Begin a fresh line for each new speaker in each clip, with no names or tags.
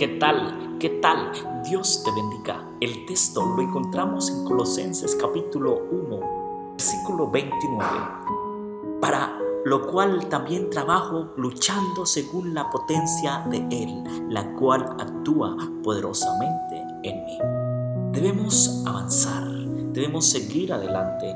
¿Qué tal? ¿Qué tal? Dios te bendiga. El texto lo encontramos en Colosenses capítulo 1, versículo 29. Para lo cual también trabajo luchando según la potencia de Él, la cual actúa poderosamente en mí. Debemos avanzar debemos seguir adelante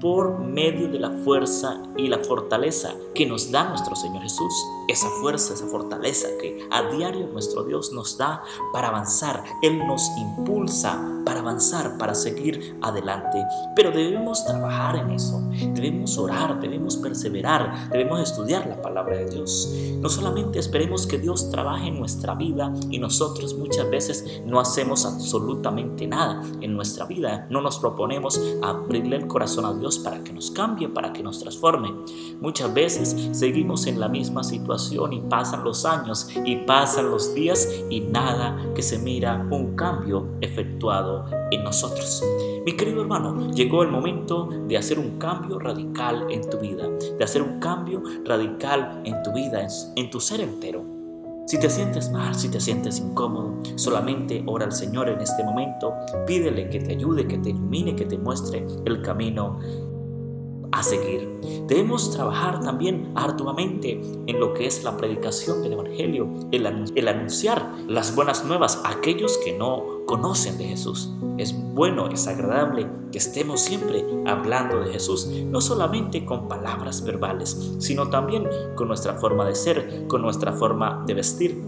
por medio de la fuerza y la fortaleza que nos da nuestro Señor Jesús. Esa fuerza, esa fortaleza que a diario nuestro Dios nos da para avanzar. Él nos impulsa para avanzar, para seguir adelante. Pero debemos trabajar en eso. Debemos orar, debemos perseverar, debemos estudiar la palabra de Dios. No solamente esperemos que Dios trabaje en nuestra vida y nosotros muchas veces no hacemos absolutamente nada en nuestra vida. No nos proponemos abrirle el corazón a Dios para que nos cambie, para que nos transforme. Muchas veces seguimos en la misma situación y pasan los años y pasan los días y nada que se mira un cambio efectuado en nosotros. Mi querido hermano, llegó el momento de hacer un cambio radical en tu vida, de hacer un cambio radical en tu vida, en, tu ser entero. Si te sientes mal, si te sientes incómodo, solamente ora al Señor en este momento, pídele que te ayude, que te ilumine, que te muestre el camino a seguir. Debemos trabajar también arduamente en lo que es la predicación del Evangelio, el, anunciar las buenas nuevas a aquellos que no conocen de Jesús. Es bueno, es agradable que estemos siempre hablando de Jesús, no solamente con palabras verbales, sino también con nuestra forma de ser, con nuestra forma de vestir,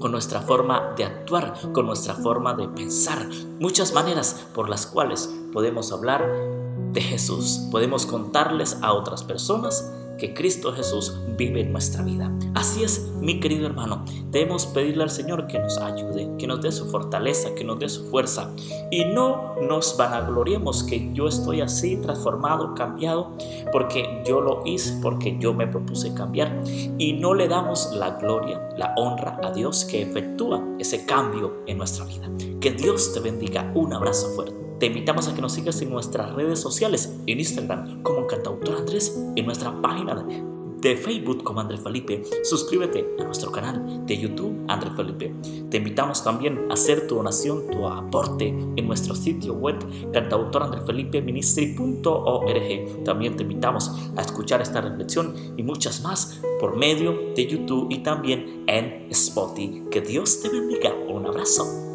con nuestra forma de actuar, con nuestra forma de pensar, muchas maneras por las cuales podemos hablar de Jesús. Podemos contarles a otras personas que Cristo Jesús vive en nuestra vida. Así es, mi querido hermano, debemos pedirle al Señor que nos ayude, que nos dé su fortaleza, que nos dé su fuerza. Y no nos vanagloriemos que yo estoy así transformado, cambiado, porque yo lo hice, porque yo me propuse cambiar. Y no le damos la gloria, la honra a Dios que efectúa ese cambio en nuestra vida. Que Dios te bendiga. Un abrazo fuerte. Te invitamos a que nos sigas en nuestras redes sociales, en Instagram como Cantautor Andrés, en nuestra página de Facebook como Andrés Felipe. Suscríbete a nuestro canal de YouTube Andrés Felipe. Te invitamos también a hacer tu donación, tu aporte en nuestro sitio web cantautorandresfelipeministry.org. También te invitamos a escuchar esta reflexión y muchas más por medio de YouTube y también en Spotify. Que Dios te bendiga. Un abrazo.